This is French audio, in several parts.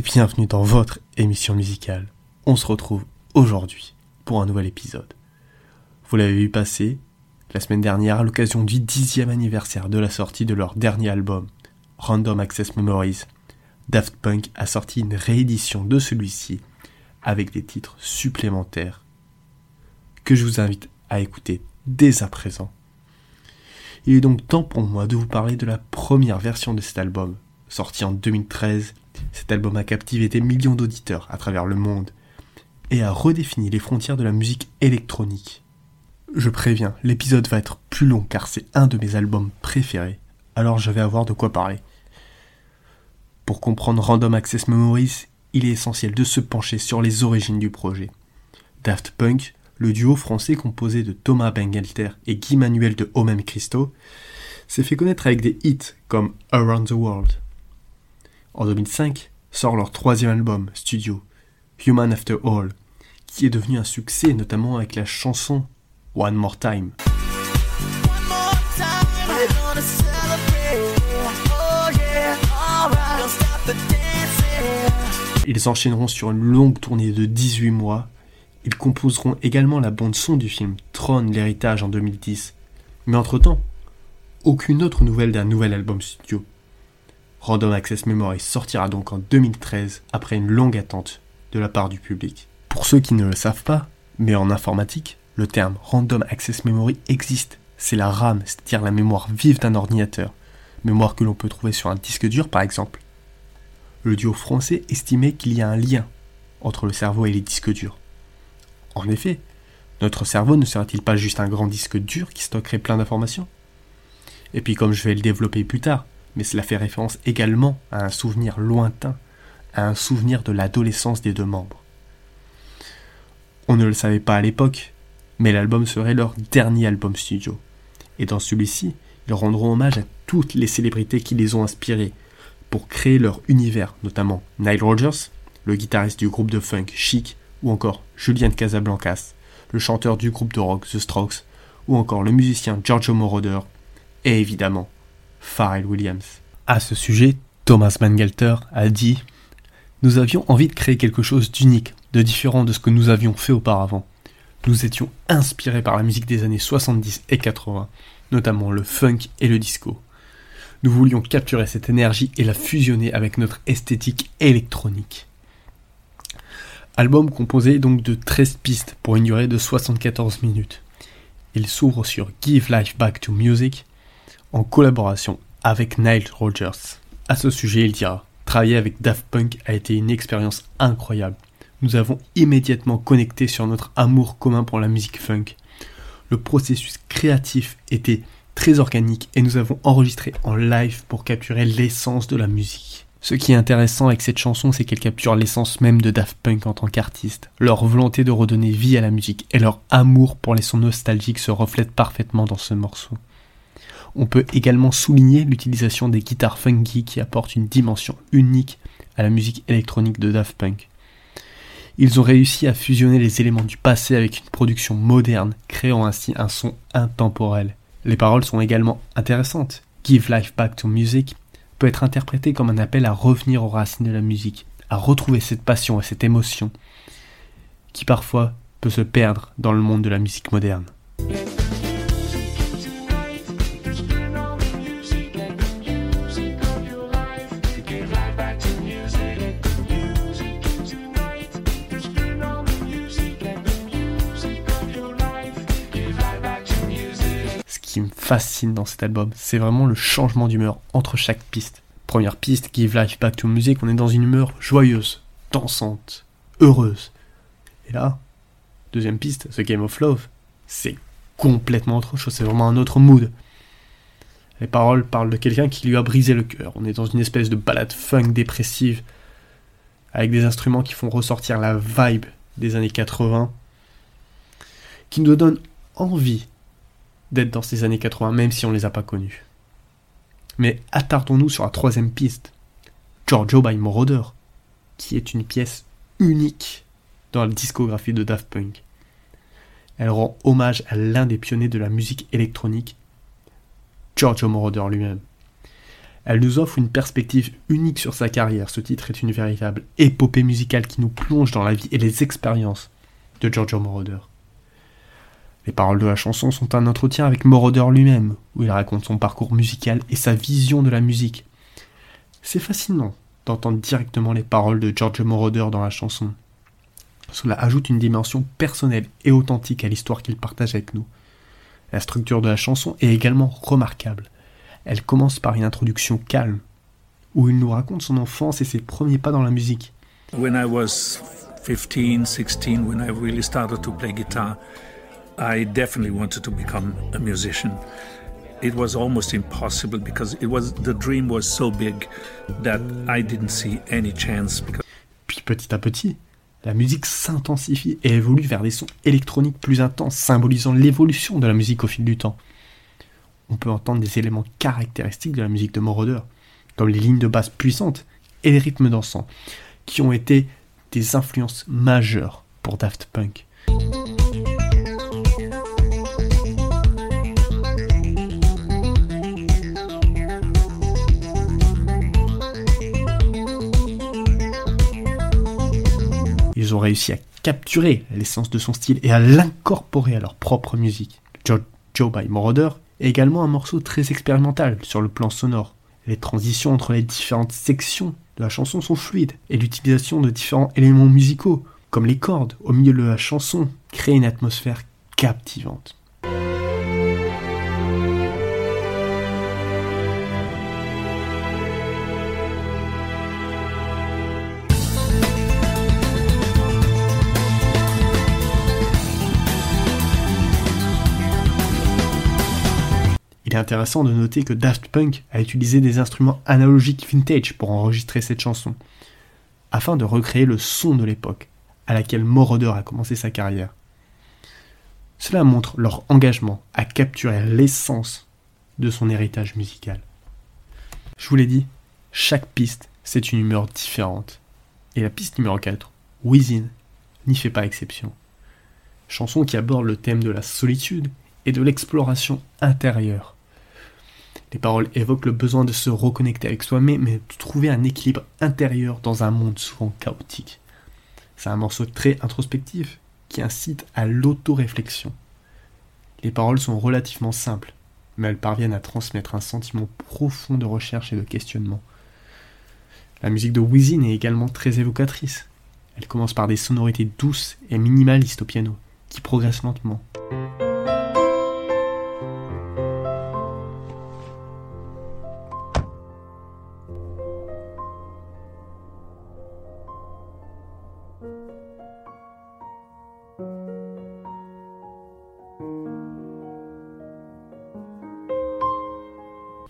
bienvenue dans votre émission musicale. On se retrouve aujourd'hui pour un nouvel épisode. Vous l'avez vu passer la semaine dernière à l'occasion du dixième anniversaire de la sortie de leur dernier album, Random Access Memories. Daft Punk a sorti une réédition de celui-ci avec des titres supplémentaires que je vous invite à écouter dès à présent. Il est donc temps pour moi de vous parler de la première version de cet album, sorti en 2013 cet album a captivé des millions d'auditeurs à travers le monde et a redéfini les frontières de la musique électronique. Je préviens, l'épisode va être plus long car c'est un de mes albums préférés, alors je vais avoir de quoi parler. Pour comprendre Random Access Memories, il est essentiel de se pencher sur les origines du projet. Daft Punk, le duo français composé de Thomas Bengelter et Guy Manuel de Homem Christo, s'est fait connaître avec des hits comme Around the World, en 2005, sort leur troisième album, studio, Human After All, qui est devenu un succès notamment avec la chanson One More Time. Ils enchaîneront sur une longue tournée de 18 mois. Ils composeront également la bande-son du film Tron l'héritage en 2010. Mais entre-temps, aucune autre nouvelle d'un nouvel album studio. Random Access Memory sortira donc en 2013 après une longue attente de la part du public. Pour ceux qui ne le savent pas, mais en informatique, le terme Random Access Memory existe. C'est la RAM, c'est-à-dire la mémoire vive d'un ordinateur, mémoire que l'on peut trouver sur un disque dur par exemple. Le duo français estimait qu'il y a un lien entre le cerveau et les disques durs. En effet, notre cerveau ne serait-il pas juste un grand disque dur qui stockerait plein d'informations? Et puis comme je vais le développer plus tard, mais cela fait référence également à un souvenir lointain, à un souvenir de l'adolescence des deux membres. On ne le savait pas à l'époque, mais l'album serait leur dernier album studio. Et dans celui-ci, ils rendront hommage à toutes les célébrités qui les ont inspirés pour créer leur univers, notamment Nile Rodgers, le guitariste du groupe de funk Chic, ou encore Julian Casablancas, le chanteur du groupe de rock The Strokes, ou encore le musicien Giorgio Moroder, et évidemment Pharrell Williams. À ce sujet, Thomas Bangalter a dit Nous avions envie de créer quelque chose d'unique, de différent de ce que nous avions fait auparavant. Nous étions inspirés par la musique des années 70 et 80, notamment le funk et le disco. Nous voulions capturer cette énergie et la fusionner avec notre esthétique électronique. Album composé donc de 13 pistes pour une durée de 74 minutes. Il s'ouvre sur Give Life Back to Music, en collaboration avec Nile Rodgers. À ce sujet, il dira Travailler avec Daft Punk a été une expérience incroyable. Nous avons immédiatement connecté sur notre amour commun pour la musique funk. Le processus créatif était très organique et nous avons enregistré en live pour capturer l'essence de la musique. Ce qui est intéressant avec cette chanson, c'est qu'elle capture l'essence même de Daft Punk en tant qu'artiste. Leur volonté de redonner vie à la musique et leur amour pour les sons nostalgiques se reflètent parfaitement dans ce morceau. On peut également souligner l'utilisation des guitares funky qui apportent une dimension unique à la musique électronique de Daft Punk. Ils ont réussi à fusionner les éléments du passé avec une production moderne, créant ainsi un son intemporel. Les paroles sont également intéressantes. Give Life Back to Music peut être interprété comme un appel à revenir aux racines de la musique, à retrouver cette passion et cette émotion qui parfois peut se perdre dans le monde de la musique moderne. Me fascine dans cet album, c'est vraiment le changement d'humeur entre chaque piste. Première piste, Give Life Back to Music, on est dans une humeur joyeuse, dansante, heureuse. Et là, deuxième piste, The Game of Love, c'est complètement autre chose, c'est vraiment un autre mood. Les paroles parlent de quelqu'un qui lui a brisé le cœur. On est dans une espèce de balade funk dépressive, avec des instruments qui font ressortir la vibe des années 80, qui nous donne envie d'être dans ces années 80, même si on ne les a pas connus. Mais attardons-nous sur la troisième piste, Giorgio by Moroder, qui est une pièce unique dans la discographie de Daft Punk. Elle rend hommage à l'un des pionniers de la musique électronique, Giorgio Moroder lui-même. Elle nous offre une perspective unique sur sa carrière. Ce titre est une véritable épopée musicale qui nous plonge dans la vie et les expériences de Giorgio Moroder. Les paroles de la chanson sont un entretien avec Moroder lui-même, où il raconte son parcours musical et sa vision de la musique. C'est fascinant d'entendre directement les paroles de Giorgio Moroder dans la chanson. Cela ajoute une dimension personnelle et authentique à l'histoire qu'il partage avec nous. La structure de la chanson est également remarquable. Elle commence par une introduction calme, où il nous raconte son enfance et ses premiers pas dans la musique. When I was 15, 16, when I really started to play guitar, I definitely wanted to become a musician. It was almost impossible because it was the dream was so big that I didn't see any chance. Puis petit à petit, la musique s'intensifie et évolue vers des sons électroniques plus intenses, symbolisant l'évolution de la musique au fil du temps on peut entendre des éléments caractéristiques de la musique de Moroder, comme les lignes de basse puissantes et les rythmes dansants, qui ont été des influences majeures pour Daft Punk. Ont réussi à capturer l'essence de son style et à l'incorporer à leur propre musique. Joe, Joe by Moroder également un morceau très expérimental sur le plan sonore. Les transitions entre les différentes sections de la chanson sont fluides et l'utilisation de différents éléments musicaux, comme les cordes au milieu de la chanson, crée une atmosphère captivante. Intéressant de noter que Daft Punk a utilisé des instruments analogiques vintage pour enregistrer cette chanson, afin de recréer le son de l'époque à laquelle Moroder a commencé sa carrière. Cela montre leur engagement à capturer l'essence de son héritage musical. Je vous l'ai dit, chaque piste, c'est une humeur différente. Et la piste numéro 4, Within, n'y fait pas exception. Chanson qui aborde le thème de la solitude et de l'exploration intérieure. Les paroles évoquent le besoin de se reconnecter avec soi-même, mais de trouver un équilibre intérieur dans un monde souvent chaotique. C'est un morceau très introspectif qui incite à l'autoréflexion. Les paroles sont relativement simples, mais elles parviennent à transmettre un sentiment profond de recherche et de questionnement. La musique de Wheezy est également très évocatrice. Elle commence par des sonorités douces et minimalistes au piano, qui progressent lentement.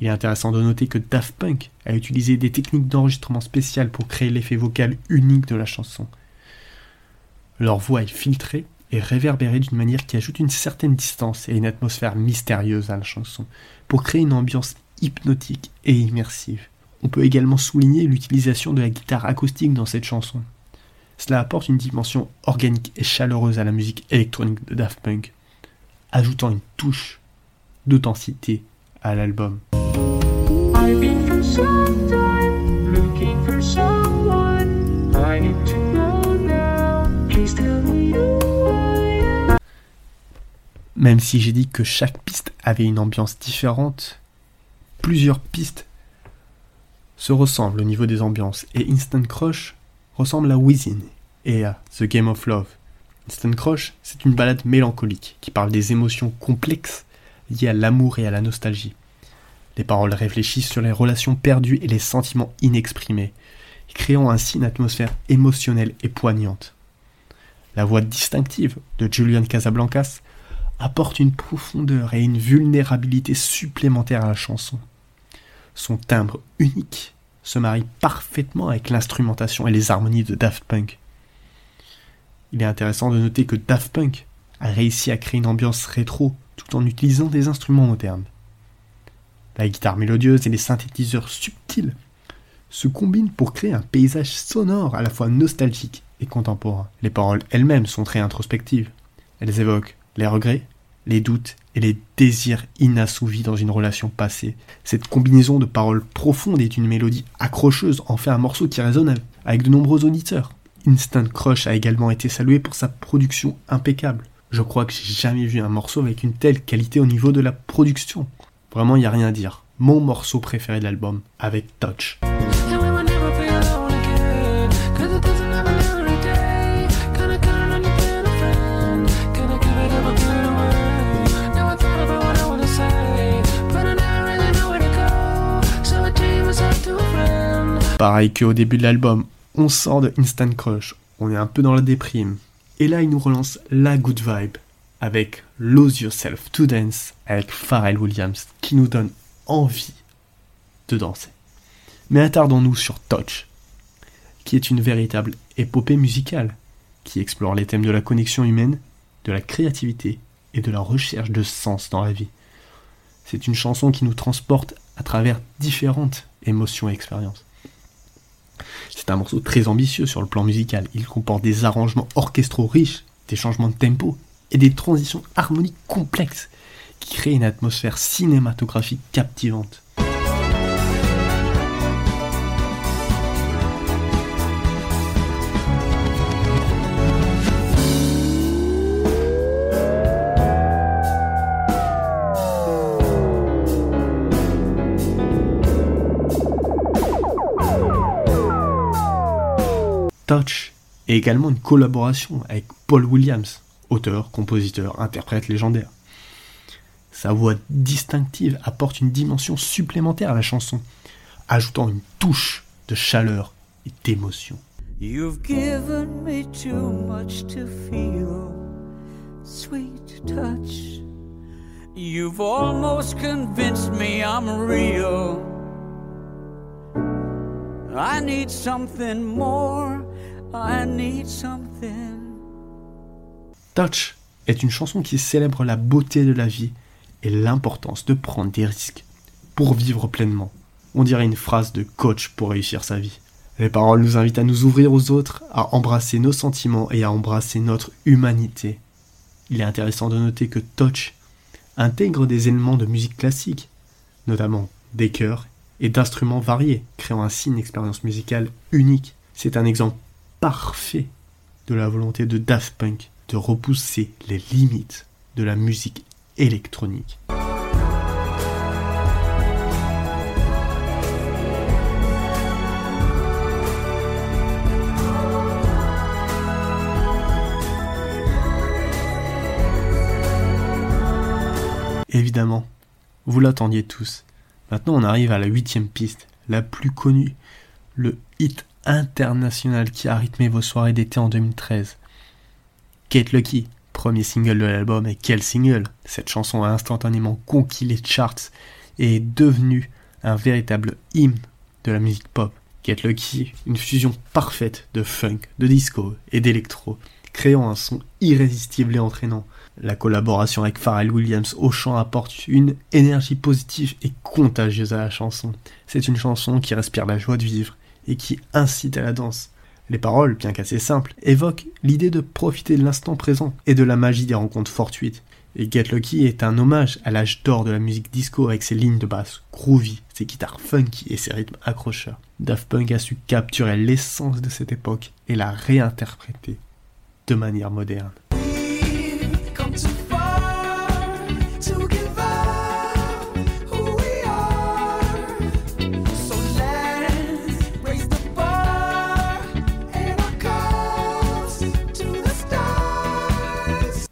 Il est intéressant de noter que Daft Punk a utilisé des techniques d'enregistrement spéciales pour créer l'effet vocal unique de la chanson. Leur voix est filtrée et réverbérée d'une manière qui ajoute une certaine distance et une atmosphère mystérieuse à la chanson, pour créer une ambiance hypnotique et immersive. On peut également souligner l'utilisation de la guitare acoustique dans cette chanson. Cela apporte une dimension organique et chaleureuse à la musique électronique de Daft Punk, ajoutant une touche d'authenticité à l'album. Même si j'ai dit que chaque piste avait une ambiance différente, plusieurs pistes se ressemblent au niveau des ambiances et Instant Crush ressemble à Within et à The Game of Love. Instant Crush, c'est une balade mélancolique qui parle des émotions complexes liées à l'amour et à la nostalgie. Les paroles réfléchissent sur les relations perdues et les sentiments inexprimés, créant ainsi une atmosphère émotionnelle et poignante. La voix distinctive de Julian Casablancas apporte une profondeur et une vulnérabilité supplémentaires à la chanson. Son timbre unique se marie parfaitement avec l'instrumentation et les harmonies de Daft Punk. Il est intéressant de noter que Daft Punk a réussi à créer une ambiance rétro tout en utilisant des instruments modernes. La guitare mélodieuse et les synthétiseurs subtils se combinent pour créer un paysage sonore à la fois nostalgique et contemporain. Les paroles elles-mêmes sont très introspectives. Elles évoquent les regrets, les doutes et les désirs inassouvis dans une relation passée. Cette combinaison de paroles profondes et d'une mélodie accrocheuse en fait un morceau qui résonne avec de nombreux auditeurs. Instant Crush a également été salué pour sa production impeccable. Je crois que j'ai jamais vu un morceau avec une telle qualité au niveau de la production. Vraiment, il n'y a rien à dire. Mon morceau préféré de l'album, avec Touch. Pareil qu'au début de l'album, on sort de Instant Crush, on est un peu dans la déprime. Et là, il nous relance la good vibe avec Lose Yourself to Dance avec Pharrell Williams qui nous donne envie de danser. Mais attardons-nous sur Touch, qui est une véritable épopée musicale qui explore les thèmes de la connexion humaine, de la créativité et de la recherche de sens dans la vie. C'est une chanson qui nous transporte à travers différentes émotions et expériences. C'est un morceau très ambitieux sur le plan musical. Il comporte des arrangements orchestraux riches, des changements de tempo et des transitions harmoniques complexes qui créent une atmosphère cinématographique captivante. Touch est également une collaboration avec Paul Williams, auteur, compositeur, interprète légendaire. Sa voix distinctive apporte une dimension supplémentaire à la chanson, ajoutant une touche de chaleur et d'émotion. You've given me too much to feel, sweet touch. You've almost convinced me I'm real. I need something more. Touch est une chanson qui célèbre la beauté de la vie et l'importance de prendre des risques pour vivre pleinement. On dirait une phrase de coach pour réussir sa vie. Les paroles nous invitent à nous ouvrir aux autres, à embrasser nos sentiments et à embrasser notre humanité. Il est intéressant de noter que Touch intègre des éléments de musique classique, notamment des chœurs et d'instruments variés, créant ainsi une expérience musicale unique. C'est un exemple parfait de la volonté de Daft Punk de repousser les limites de la musique électronique. Évidemment, vous l'attendiez tous. Maintenant on arrive à la huitième piste, la plus connue, le hit international qui a rythmé vos soirées d'été en 2013. Kate Lucky, premier single de l'album, et quel single? Cette chanson a instantanément conquis les charts et est devenue un véritable hymne de la musique pop. Kate Lucky, une fusion parfaite de funk, de disco et d'électro, créant un son irrésistible et entraînant. La collaboration avec Pharrell Williams au chant apporte une énergie positive et contagieuse à la chanson. C'est une chanson qui respire la joie de vivre et qui incite à la danse. Les paroles, bien qu'assez simples, évoquent l'idée de profiter de l'instant présent et de la magie des rencontres fortuites. Et Get Lucky est un hommage à l'âge d'or de la musique disco avec ses lignes de basse groovy, ses guitares funky et ses rythmes accrocheurs. Daft Punk a su capturer l'essence de cette époque et la réinterpréter de manière moderne.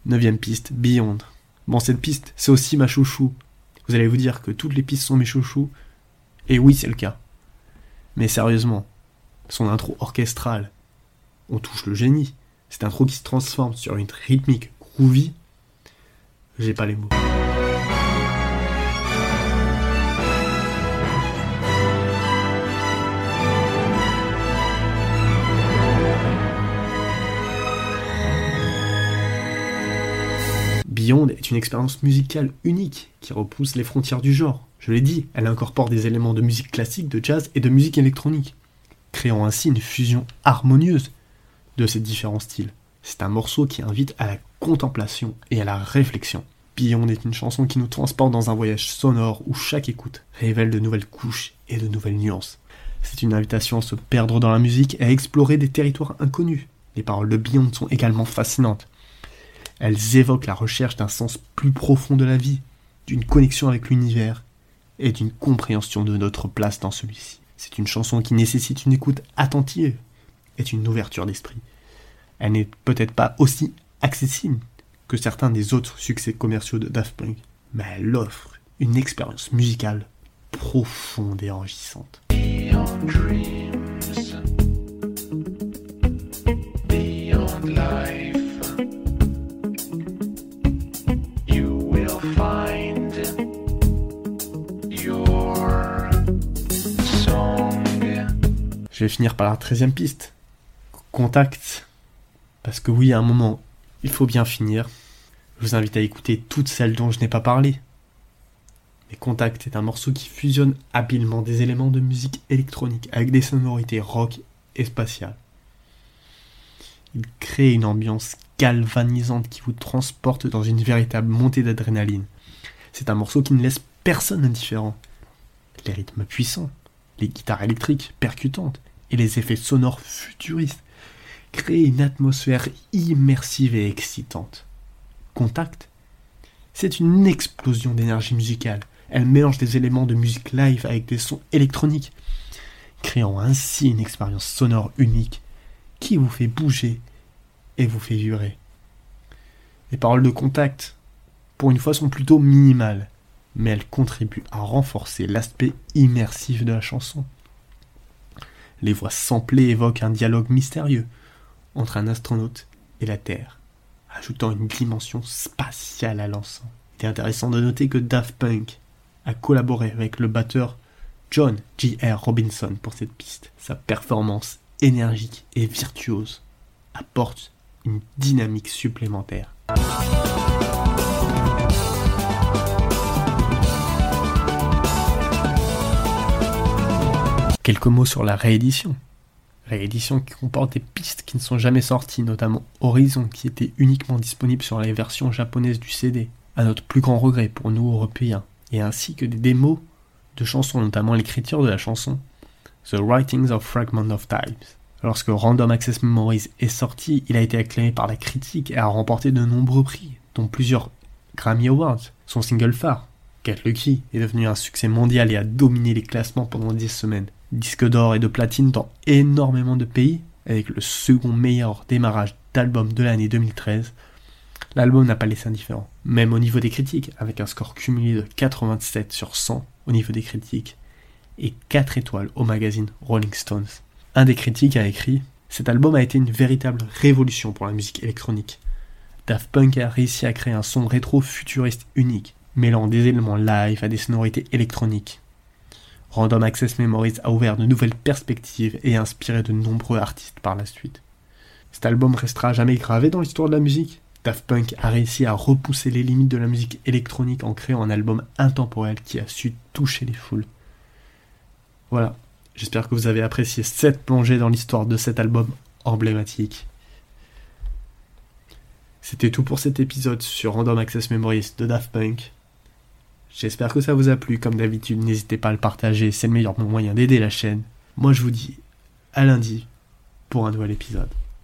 Neuvième piste, Beyond. Bon, cette piste, c'est aussi ma chouchou. Vous allez vous dire que toutes les pistes sont mes chouchous. Et oui, c'est le cas. Mais sérieusement, son intro orchestrale, on touche le génie. Cette intro qui se transforme sur une rythmique groovy. J'ai pas les mots. Beyond est une expérience musicale unique qui repousse les frontières du genre. Je l'ai dit, elle incorpore des éléments de musique classique, de jazz et de musique électronique, créant ainsi une fusion harmonieuse de ces différents styles. C'est un morceau qui invite à la contemplation et à la réflexion. Beyond est une chanson qui nous transporte dans un voyage sonore où chaque écoute révèle de nouvelles couches et de nouvelles nuances. C'est une invitation à se perdre dans la musique et à explorer des territoires inconnus. Les paroles de Beyond sont également fascinantes. Elles évoquent la recherche d'un sens plus profond de la vie, d'une connexion avec l'univers et d'une compréhension de notre place dans celui-ci. C'est une chanson qui nécessite une écoute attentive et une ouverture d'esprit. Elle n'est peut-être pas aussi accessible que certains des autres succès commerciaux de Daft Punk, mais elle offre une expérience musicale profonde et enrichissante. Je vais finir par la treizième piste. Contact. Parce que oui, à un moment, il faut bien finir. Je vous invite à écouter toutes celles dont je n'ai pas parlé. Mais Contact est un morceau qui fusionne habilement des éléments de musique électronique avec des sonorités rock et spatiales. Il crée une ambiance galvanisante qui vous transporte dans une véritable montée d'adrénaline. C'est un morceau qui ne laisse personne indifférent. Les rythmes puissants, les guitares électriques percutantes et les effets sonores futuristes créent une atmosphère immersive et excitante. Contact C'est une explosion d'énergie musicale. Elle mélange des éléments de musique live avec des sons électroniques, créant ainsi une expérience sonore unique qui vous fait bouger et vous fait vibrer. Les paroles de contact, pour une fois, sont plutôt minimales, mais elles contribuent à renforcer l'aspect immersif de la chanson. Les voix samplées évoquent un dialogue mystérieux entre un astronaute et la Terre, ajoutant une dimension spatiale à l'ensemble. Il est intéressant de noter que Daft Punk a collaboré avec le batteur John J.R. Robinson pour cette piste. Sa performance énergique et virtuose apporte une dynamique supplémentaire. Quelques mots sur la réédition. Réédition qui comporte des pistes qui ne sont jamais sorties, notamment Horizon qui était uniquement disponible sur les versions japonaises du CD, à notre plus grand regret pour nous Européens, et ainsi que des démos de chansons, notamment l'écriture de la chanson The Writings of Fragment of Times. Lorsque Random Access Memories est sorti, il a été acclamé par la critique et a remporté de nombreux prix, dont plusieurs Grammy Awards. Son single phare, Get Lucky, est devenu un succès mondial et a dominé les classements pendant 10 semaines disque d'or et de platine dans énormément de pays, avec le second meilleur démarrage d'album de l'année 2013, l'album n'a pas laissé indifférent, même au niveau des critiques, avec un score cumulé de 87 sur 100 au niveau des critiques, et 4 étoiles au magazine Rolling Stones. Un des critiques a écrit Cet album a été une véritable révolution pour la musique électronique. Daft Punk a réussi à créer un son rétro-futuriste unique, mêlant des éléments live à des sonorités électroniques. Random Access Memories a ouvert de nouvelles perspectives et inspiré de nombreux artistes par la suite. Cet album restera jamais gravé dans l'histoire de la musique. Daft Punk a réussi à repousser les limites de la musique électronique en créant un album intemporel qui a su toucher les foules. Voilà, j'espère que vous avez apprécié cette plongée dans l'histoire de cet album emblématique. C'était tout pour cet épisode sur Random Access Memories de Daft Punk. J'espère que ça vous a plu. Comme d'habitude, n'hésitez pas à le partager, c'est le meilleur moyen d'aider la chaîne. Moi, je vous dis à lundi pour un nouvel épisode.